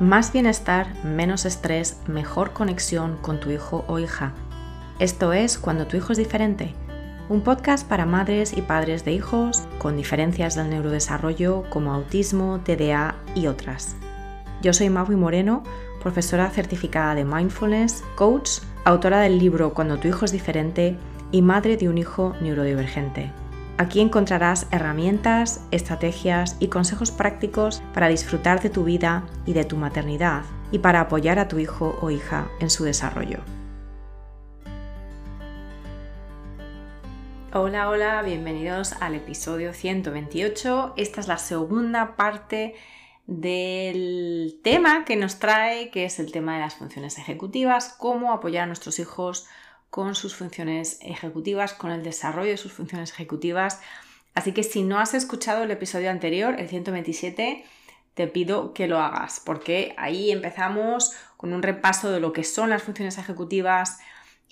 Más bienestar, menos estrés, mejor conexión con tu hijo o hija. Esto es Cuando tu hijo es diferente, un podcast para madres y padres de hijos con diferencias del neurodesarrollo como autismo, TDA y otras. Yo soy Maui Moreno, profesora certificada de mindfulness, coach, autora del libro Cuando tu hijo es diferente y madre de un hijo neurodivergente. Aquí encontrarás herramientas, estrategias y consejos prácticos para disfrutar de tu vida y de tu maternidad y para apoyar a tu hijo o hija en su desarrollo. Hola, hola, bienvenidos al episodio 128. Esta es la segunda parte del tema que nos trae, que es el tema de las funciones ejecutivas, cómo apoyar a nuestros hijos con sus funciones ejecutivas, con el desarrollo de sus funciones ejecutivas. Así que si no has escuchado el episodio anterior, el 127, te pido que lo hagas, porque ahí empezamos con un repaso de lo que son las funciones ejecutivas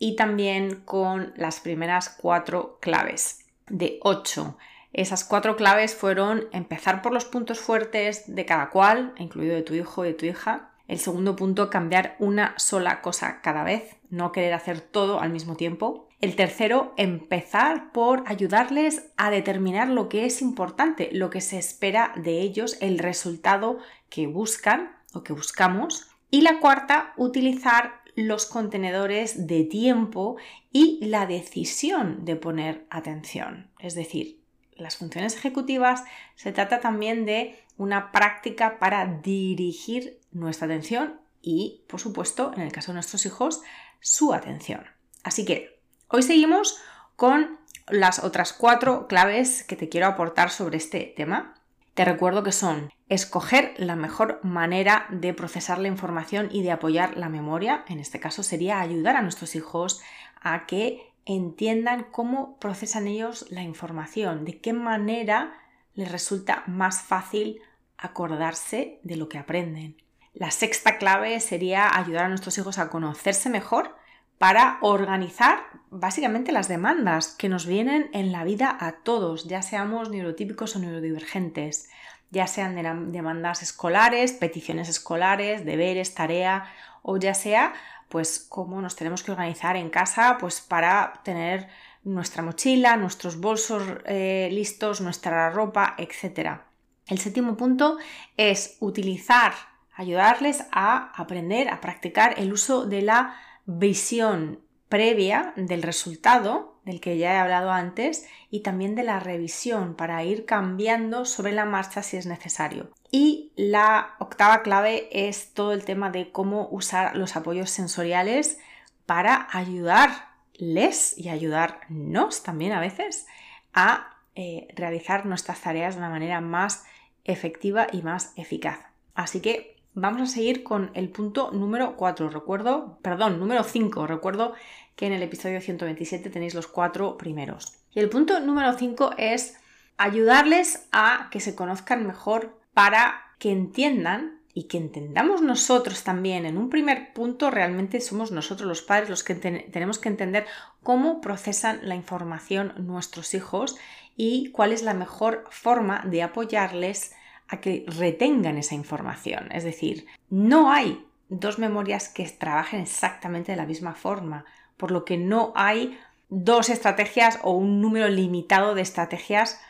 y también con las primeras cuatro claves de ocho. Esas cuatro claves fueron empezar por los puntos fuertes de cada cual, incluido de tu hijo y de tu hija, el segundo punto, cambiar una sola cosa cada vez, no querer hacer todo al mismo tiempo. El tercero, empezar por ayudarles a determinar lo que es importante, lo que se espera de ellos, el resultado que buscan o que buscamos. Y la cuarta, utilizar los contenedores de tiempo y la decisión de poner atención. Es decir, las funciones ejecutivas se trata también de una práctica para dirigir nuestra atención y, por supuesto, en el caso de nuestros hijos, su atención. Así que hoy seguimos con las otras cuatro claves que te quiero aportar sobre este tema. Te recuerdo que son escoger la mejor manera de procesar la información y de apoyar la memoria. En este caso sería ayudar a nuestros hijos a que entiendan cómo procesan ellos la información, de qué manera les resulta más fácil acordarse de lo que aprenden. La sexta clave sería ayudar a nuestros hijos a conocerse mejor para organizar básicamente las demandas que nos vienen en la vida a todos, ya seamos neurotípicos o neurodivergentes, ya sean demandas escolares, peticiones escolares, deberes, tarea, o ya sea, pues cómo nos tenemos que organizar en casa, pues para tener nuestra mochila, nuestros bolsos eh, listos, nuestra ropa, etc. El séptimo punto es utilizar ayudarles a aprender, a practicar el uso de la visión previa del resultado, del que ya he hablado antes, y también de la revisión para ir cambiando sobre la marcha si es necesario. Y la octava clave es todo el tema de cómo usar los apoyos sensoriales para ayudarles y ayudarnos también a veces a eh, realizar nuestras tareas de una manera más efectiva y más eficaz. Así que Vamos a seguir con el punto número 4. Recuerdo, perdón, número 5. Recuerdo que en el episodio 127 tenéis los cuatro primeros. Y el punto número 5 es ayudarles a que se conozcan mejor para que entiendan y que entendamos nosotros también. En un primer punto realmente somos nosotros los padres los que tenemos que entender cómo procesan la información nuestros hijos y cuál es la mejor forma de apoyarles a que retengan esa información. Es decir, no hay dos memorias que trabajen exactamente de la misma forma, por lo que no hay dos estrategias o un número limitado de estrategias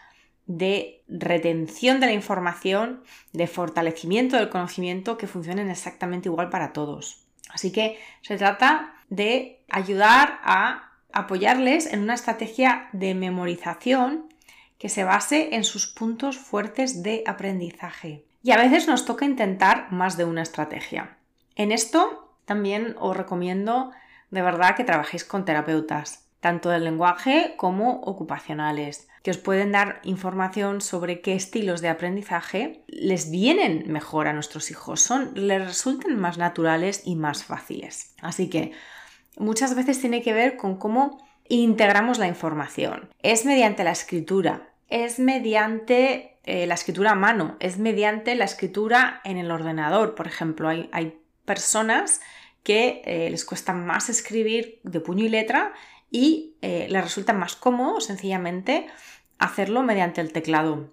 de retención de la información, de fortalecimiento del conocimiento que funcionen exactamente igual para todos. Así que se trata de ayudar a apoyarles en una estrategia de memorización que se base en sus puntos fuertes de aprendizaje. Y a veces nos toca intentar más de una estrategia. En esto también os recomiendo de verdad que trabajéis con terapeutas, tanto del lenguaje como ocupacionales, que os pueden dar información sobre qué estilos de aprendizaje les vienen mejor a nuestros hijos, son, les resultan más naturales y más fáciles. Así que muchas veces tiene que ver con cómo integramos la información. Es mediante la escritura, es mediante eh, la escritura a mano, es mediante la escritura en el ordenador. Por ejemplo, hay, personas que eh, les cuesta más escribir de puño y letra y eh, les resulta más cómodo sencillamente hacerlo mediante el teclado.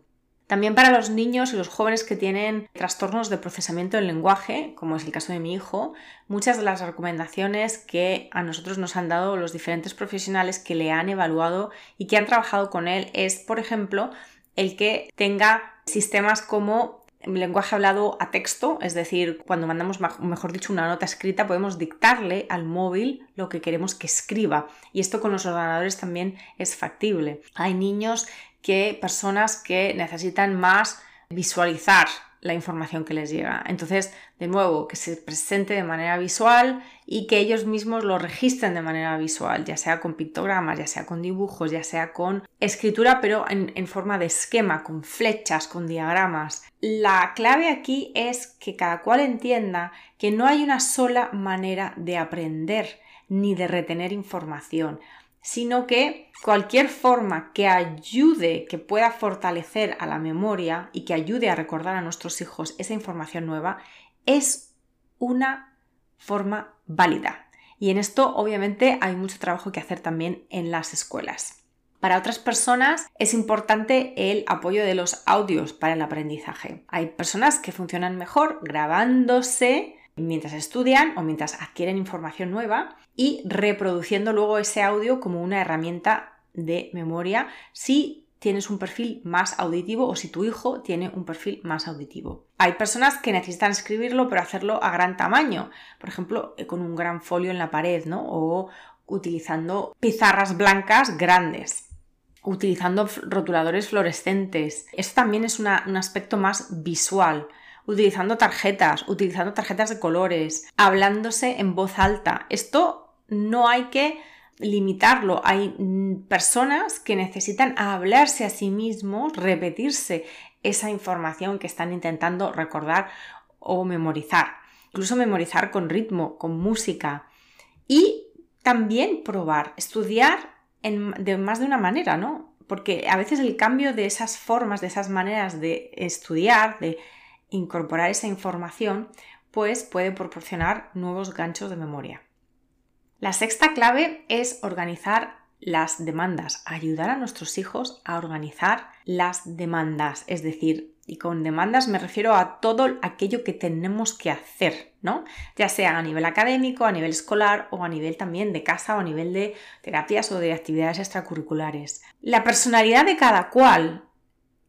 También para los niños y los jóvenes que tienen trastornos de procesamiento del lenguaje, como es el caso de mi hijo, muchas de las recomendaciones que a nosotros nos han dado los diferentes profesionales que le han evaluado y que han trabajado con él es, por ejemplo, el que tenga sistemas como lenguaje hablado a texto, es decir, cuando mandamos, mejor dicho, una nota escrita, podemos dictarle al móvil lo que queremos que escriba. Y esto con los ordenadores también es factible. Hay niños que personas que necesitan más visualizar la información que les llega. Entonces, de nuevo, que se presente de manera visual y que ellos mismos lo registren de manera visual, ya sea con pictogramas, ya sea con dibujos, ya sea con escritura, pero en, en forma de esquema, con flechas, con diagramas. La clave aquí es que cada cual entienda que no hay una sola manera de aprender ni de retener información sino que cualquier forma que ayude, que pueda fortalecer a la memoria y que ayude a recordar a nuestros hijos esa información nueva, es una forma válida. Y en esto obviamente hay mucho trabajo que hacer también en las escuelas. Para otras personas es importante el apoyo de los audios para el aprendizaje. Hay personas que funcionan mejor grabándose mientras estudian o mientras adquieren información nueva y reproduciendo luego ese audio como una herramienta de memoria si tienes un perfil más auditivo o si tu hijo tiene un perfil más auditivo. Hay personas que necesitan escribirlo pero hacerlo a gran tamaño, por ejemplo, eh, con un gran folio en la pared, ¿no? O utilizando pizarras blancas grandes utilizando rotuladores fluorescentes. Esto también es un aspecto más visual utilizando tarjetas, utilizando tarjetas de colores, hablándose en voz alta. Esto no hay que limitarlo. Hay mm, personas que necesitan hablarse a sí mismos, repetirse esa información que están intentando recordar o memorizar. Incluso memorizar con ritmo, con música. Y también probar, estudiar de más de una manera, ¿no? Porque a veces el cambio de esas formas, de esas maneras de estudiar, de incorporar esa información, pues puede proporcionar nuevos ganchos de memoria. La sexta clave es organizar las demandas, ayudar a nuestros hijos a organizar las demandas, es decir, y con demandas me refiero a todo aquello que tenemos que hacer, ¿no? Ya sea a nivel académico, a nivel escolar o a nivel también de casa o a nivel de terapias o de actividades extracurriculares. La personalidad de cada cual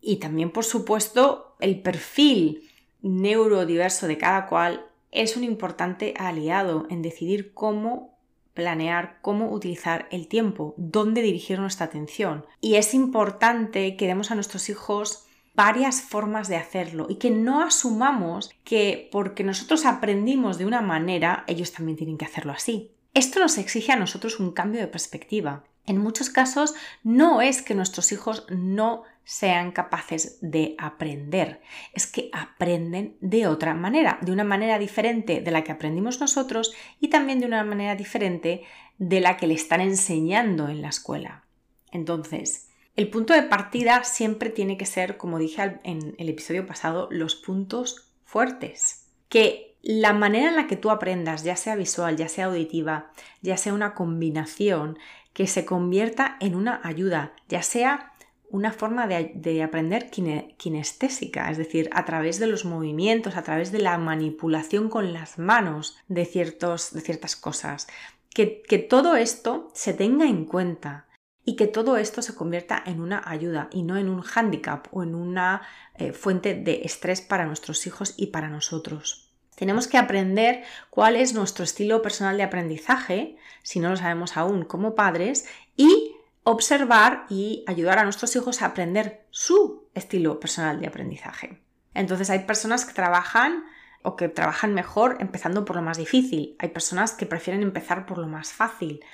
y también, por supuesto, el perfil neurodiverso de cada cual es un importante aliado en decidir cómo planear, cómo utilizar el tiempo, dónde dirigir nuestra atención. Y es importante que demos a nuestros hijos varias formas de hacerlo y que no asumamos que porque nosotros aprendimos de una manera, ellos también tienen que hacerlo así. Esto nos exige a nosotros un cambio de perspectiva. En muchos casos no es que nuestros hijos no sean capaces de aprender, es que aprenden de otra manera, de una manera diferente de la que aprendimos nosotros y también de una manera diferente de la que le están enseñando en la escuela. Entonces, el punto de partida siempre tiene que ser, como dije en el episodio pasado, los puntos fuertes. Que la manera en la que tú aprendas, ya sea visual, ya sea auditiva, ya sea una combinación, que se convierta en una ayuda, ya sea una forma de, aprender kinestésica, es decir, a través de los movimientos, a través de la manipulación con las manos de, ciertos, de ciertas cosas. Que, todo esto se tenga en cuenta y que todo esto se convierta en una ayuda y no en un hándicap o en una eh, fuente de estrés para nuestros hijos y para nosotros. Tenemos que aprender cuál es nuestro estilo personal de aprendizaje, si no lo sabemos aún como padres, y observar y ayudar a nuestros hijos a aprender su estilo personal de aprendizaje. Entonces hay personas que trabajan o que trabajan mejor empezando por lo más difícil. Hay personas que prefieren empezar por lo más fácil.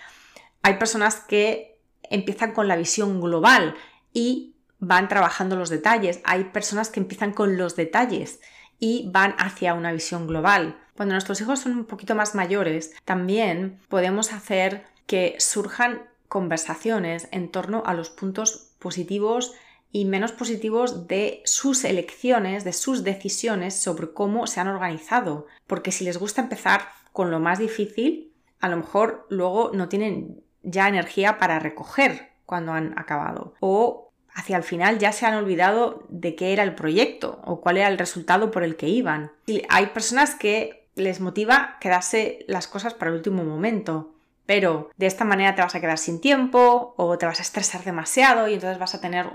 Hay personas que empiezan con la visión global y van trabajando los detalles. Hay personas que empiezan con los detalles y van hacia una visión global. Cuando nuestros hijos son un poquito más mayores, también podemos hacer que surjan conversaciones en torno a los puntos positivos y menos positivos de sus elecciones, de sus decisiones sobre cómo se han organizado. Porque si les gusta empezar con lo más difícil, a lo mejor luego no tienen ya energía para recoger cuando han acabado. O hacia el final ya se han olvidado de qué era el proyecto o cuál era el resultado por el que iban. Y hay personas que les motiva quedarse las cosas para el último momento, pero de esta manera te vas a quedar sin tiempo o te vas a estresar demasiado y entonces vas a tener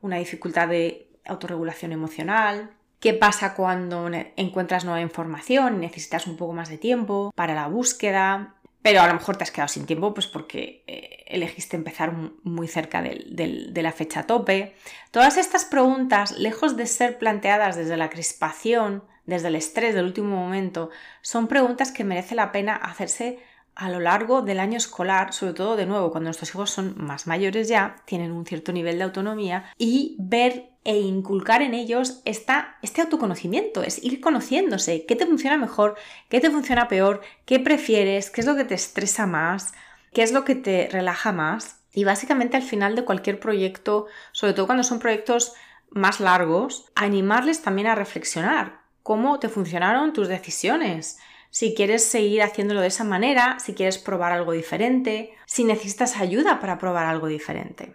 una dificultad de autorregulación emocional. ¿Qué pasa cuando encuentras nueva información necesitas un poco más de tiempo para la búsqueda? Pero a lo mejor te has quedado sin tiempo pues porque eh, elegiste empezar muy cerca de la fecha tope. Todas estas preguntas, lejos de ser planteadas desde la crispación, desde el estrés del último momento, son preguntas que merece la pena hacerse a lo largo del año escolar, sobre todo de nuevo cuando nuestros hijos son más mayores ya, tienen un cierto nivel de autonomía, y ver e inculcar en ellos este autoconocimiento, es ir conociéndose, qué te funciona mejor, qué te funciona peor, qué prefieres, qué es lo que te estresa más, qué es lo que te relaja más. Y básicamente al final de cualquier proyecto, sobre todo cuando son proyectos más largos, animarles también a reflexionar cómo te funcionaron tus decisiones, si quieres seguir haciéndolo de esa manera, si quieres probar algo diferente, si necesitas ayuda para probar algo diferente.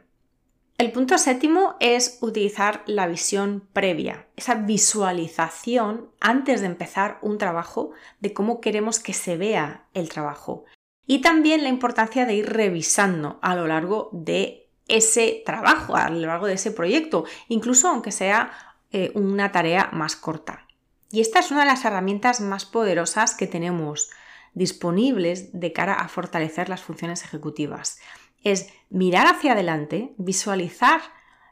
El punto séptimo es utilizar la visión previa, esa visualización antes de empezar un trabajo de cómo queremos que se vea el trabajo. Y también la importancia de ir revisando a lo largo de ese trabajo, a lo largo de ese proyecto, incluso aunque sea eh, una tarea más corta. Y esta es una de las herramientas más poderosas que tenemos disponibles de cara a fortalecer las funciones ejecutivas es mirar hacia adelante, visualizar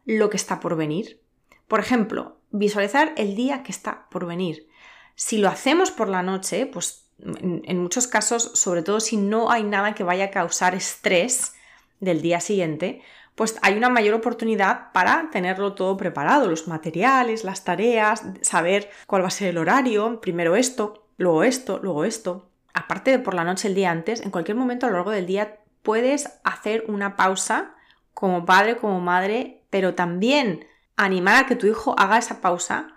lo que está por venir. Por ejemplo, visualizar el día que está por venir. Si lo hacemos por la noche, pues en, muchos casos, sobre todo si no hay nada que vaya a causar estrés del día siguiente, pues hay una mayor oportunidad para tenerlo todo preparado, los materiales, las tareas, saber cuál va a ser el horario, primero esto, luego esto, luego esto. Aparte de por la noche el día antes, en cualquier momento a lo largo del día puedes hacer una pausa como padre, como madre, pero también animar a que tu hijo haga esa pausa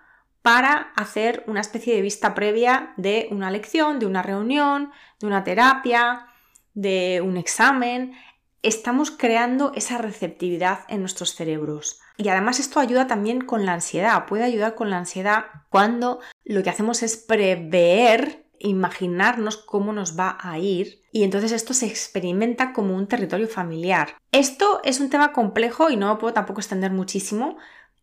para hacer una especie de vista previa de una lección, de una reunión, de una terapia, de un examen. Estamos creando esa receptividad en nuestros cerebros. Y además esto ayuda también con la ansiedad, puede ayudar con la ansiedad cuando lo que hacemos es prever imaginarnos cómo nos va a ir y entonces esto se experimenta como un territorio familiar. Esto es un tema complejo y no puedo tampoco extender muchísimo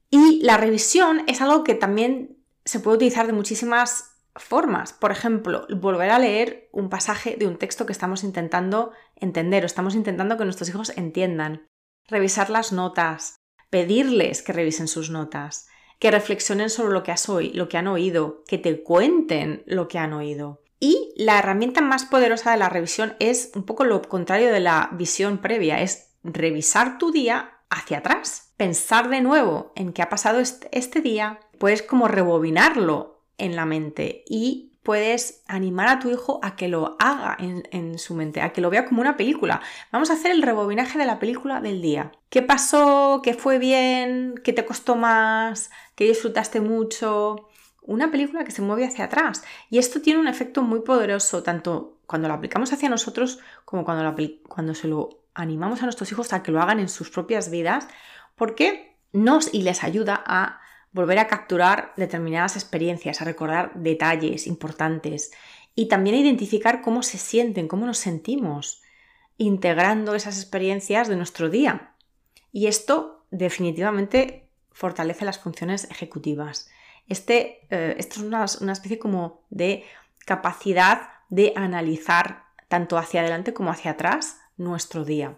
y la revisión es algo que también se puede utilizar de muchísimas formas. Por ejemplo, volver a leer un pasaje de un texto que estamos intentando entender o estamos intentando que nuestros hijos entiendan. Revisar las notas, pedirles que revisen sus notas, que reflexionen sobre lo que, has lo que han oído, que te cuenten lo que han oído. Y la herramienta más poderosa de la revisión es un poco lo contrario de la visión previa, es revisar tu día hacia atrás, pensar de nuevo en qué ha pasado este, este día, puedes como rebobinarlo en la mente y puedes animar a tu hijo a que lo haga en, su mente, a que lo vea como una película. Vamos a hacer el rebobinaje de la película del día. ¿Qué pasó? ¿Qué fue bien? ¿Qué te costó más? ¿Qué disfrutaste mucho? Una película que se mueve hacia atrás. Y esto tiene un efecto muy poderoso, tanto cuando lo aplicamos hacia nosotros como cuando, cuando se lo animamos a nuestros hijos a que lo hagan en sus propias vidas, porque nos y les ayuda a volver a capturar determinadas experiencias, a recordar detalles importantes y también a identificar cómo se sienten, cómo nos sentimos, integrando esas experiencias de nuestro día. Y esto definitivamente fortalece las funciones ejecutivas. Este, eh, esto es una, una especie como de capacidad de analizar tanto hacia adelante como hacia atrás nuestro día.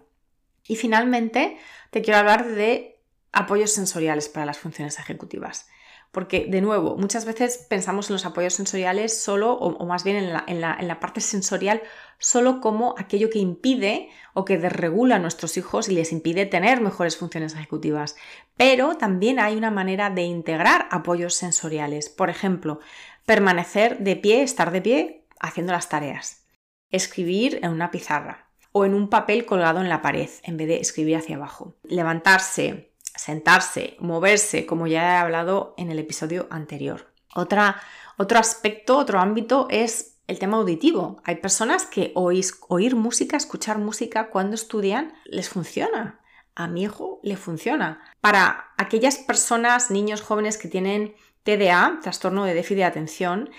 Y finalmente te quiero hablar de apoyos sensoriales para las funciones ejecutivas. Porque, de nuevo, muchas veces pensamos en los apoyos sensoriales solo, o, más bien en la, parte sensorial, solo como aquello que impide o que desregula a nuestros hijos y les impide tener mejores funciones ejecutivas. Pero también hay una manera de integrar apoyos sensoriales. Por ejemplo, permanecer de pie, estar de pie haciendo las tareas. Escribir en una pizarra o en un papel colgado en la pared en vez de escribir hacia abajo. Levantarse, sentarse, moverse, como ya he hablado en el episodio anterior. Otra, otro aspecto, otro ámbito es el tema auditivo. Hay personas que oír música, escuchar música cuando estudian, les funciona. a mi hijo le funciona. Para aquellas personas, niños jóvenes que tienen TDA, trastorno de déficit de atención,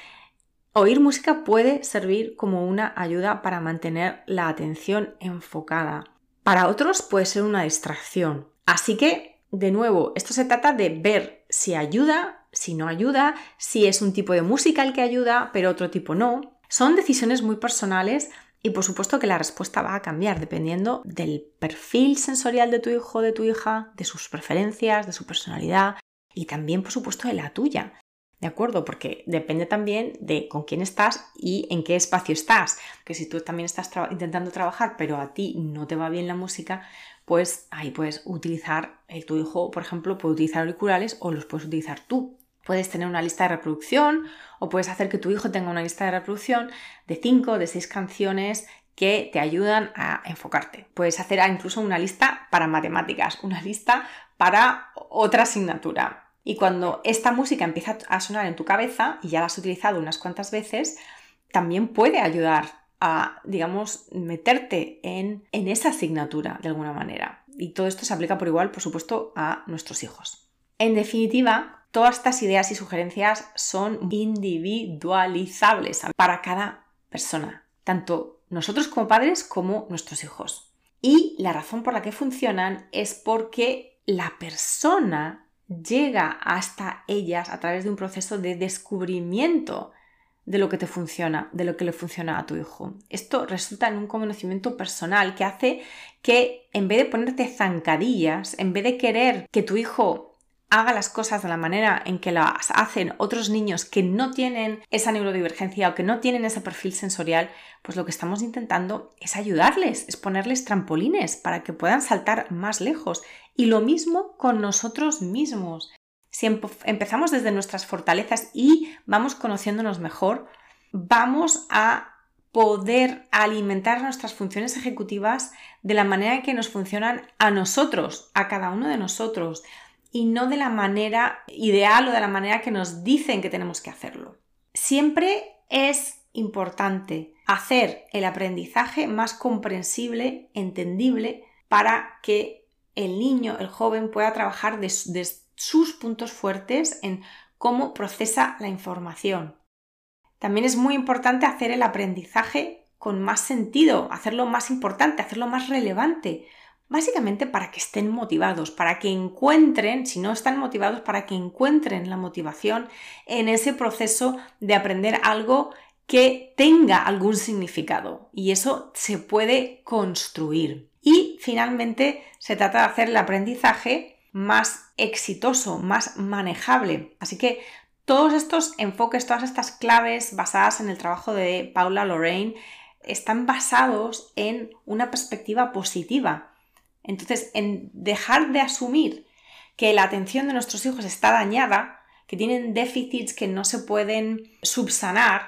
oír música puede servir como una ayuda para mantener la atención enfocada. Para otros puede ser una distracción. Así que, de nuevo, esto se trata de ver si ayuda, si no ayuda, si es un tipo de música el que ayuda, pero otro tipo no. Son decisiones muy personales y por supuesto que la respuesta va a cambiar dependiendo del perfil sensorial de tu hijo de tu hija, de sus preferencias, de su personalidad y también por supuesto de la tuya. ¿De acuerdo? Porque depende también de con quién estás y en qué espacio estás. Que si tú también estás intentando trabajar, pero a ti no te va bien la música, pues ahí puedes utilizar, eh, tu hijo, por ejemplo, puede utilizar auriculares o los puedes utilizar tú. Puedes tener una lista de reproducción o puedes hacer que tu hijo tenga una lista de reproducción de 5 o de 6 canciones que te ayudan a enfocarte. Puedes hacer incluso una lista para matemáticas, una lista para otra asignatura. Y cuando esta música empieza a sonar en tu cabeza y ya la has utilizado unas cuantas veces, también puede ayudar a, digamos, meterte en, en esa asignatura de alguna manera. Y todo esto se aplica por igual, por supuesto, a nuestros hijos. En definitiva, Todas estas ideas y sugerencias son individualizables para cada persona, tanto nosotros como padres como nuestros hijos. Y la razón por la que funcionan es porque la persona llega hasta ellas a través de un proceso de descubrimiento de lo que te funciona, de lo que le funciona a tu hijo. Esto resulta en un conocimiento personal que hace que en vez de ponerte zancadillas, en vez de querer que tu hijo haga las cosas de la manera en que las hacen otros niños que no tienen esa neurodivergencia o que no tienen ese perfil sensorial, pues lo que estamos intentando es ayudarles, es ponerles trampolines para que puedan saltar más lejos. Y lo mismo con nosotros mismos. Si empezamos desde nuestras fortalezas y vamos conociéndonos mejor, vamos a poder alimentar nuestras funciones ejecutivas de la manera que nos funcionan a nosotros, a cada uno de nosotros y no de la manera ideal o de la manera que nos dicen que tenemos que hacerlo. Siempre es importante hacer el aprendizaje más comprensible, entendible, para que el niño, el joven, pueda trabajar de, sus puntos fuertes en cómo procesa la información. También es muy importante hacer el aprendizaje con más sentido, hacerlo más importante, hacerlo más relevante, Básicamente para que estén motivados, para que encuentren, si no están motivados, para que encuentren la motivación en ese proceso de aprender algo que tenga algún significado. Y eso se puede construir. Y finalmente se trata de hacer el aprendizaje más exitoso, más manejable. Así que todos estos enfoques, todas estas claves basadas en el trabajo de Paula Lorraine están basados en una perspectiva positiva entonces, en dejar de asumir que la atención de nuestros hijos está dañada, que tienen déficits que no se pueden subsanar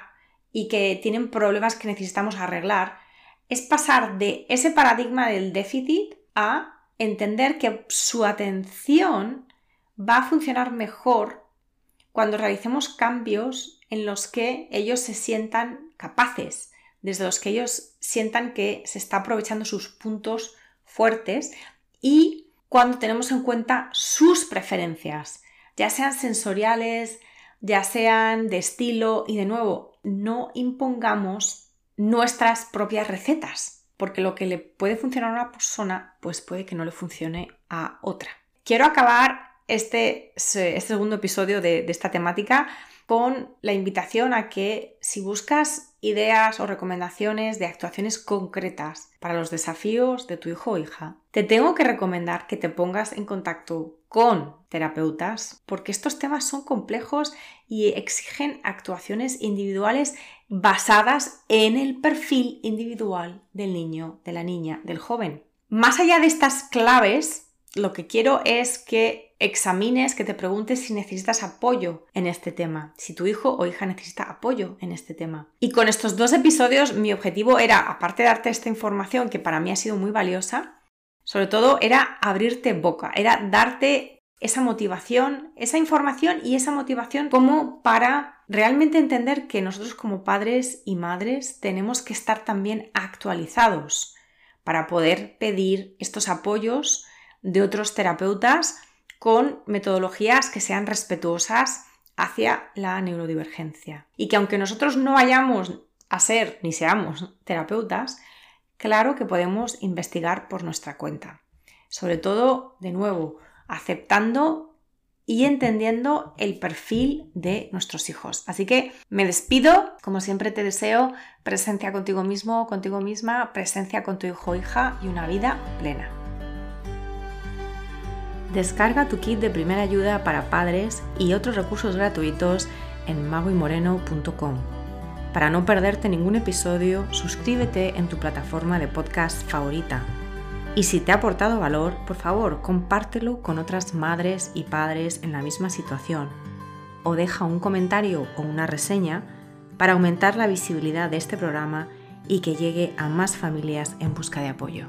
y que tienen problemas que necesitamos arreglar, es pasar de ese paradigma del déficit a entender que su atención va a funcionar mejor cuando realicemos cambios en los que ellos se sientan capaces, desde los que ellos sientan que se está aprovechando sus puntos fuertes y cuando tenemos en cuenta sus preferencias, ya sean sensoriales, ya sean de estilo. Y de nuevo, no impongamos nuestras propias recetas, porque lo que le puede funcionar a una persona, pues puede que no le funcione a otra. Quiero acabar este, este segundo episodio de, de esta temática con la invitación a que si buscas ideas o recomendaciones de actuaciones concretas para los desafíos de tu hijo o hija, te tengo que recomendar que te pongas en contacto con terapeutas porque estos temas son complejos y exigen actuaciones individuales basadas en el perfil individual del niño, de la niña, del joven. Más allá de estas claves, lo que quiero es que examines, que te preguntes si necesitas apoyo en este tema, si tu hijo o hija necesita apoyo en este tema. Y con estos dos episodios mi objetivo era, aparte de darte esta información que para mí ha sido muy valiosa, sobre todo era abrirte boca, era darte esa motivación, esa información y esa motivación como para realmente entender que nosotros como padres y madres tenemos que estar también actualizados para poder pedir estos apoyos de otros terapeutas con metodologías que sean respetuosas hacia la neurodivergencia. Y que aunque nosotros no vayamos a ser ni seamos terapeutas, claro que podemos investigar por nuestra cuenta. Sobre todo, de nuevo, aceptando y entendiendo el perfil de nuestros hijos. Así que me despido, como siempre te deseo presencia contigo mismo, contigo misma, presencia con tu hijo o hija y una vida plena. Descarga tu kit de primera ayuda para padres y otros recursos gratuitos en magoymoreno.com. Para no perderte ningún episodio, suscríbete en tu plataforma de podcast favorita y si te ha aportado valor, por favor, compártelo con otras madres y padres en la misma situación o deja un comentario o una reseña para aumentar la visibilidad de este programa y que llegue a más familias en busca de apoyo.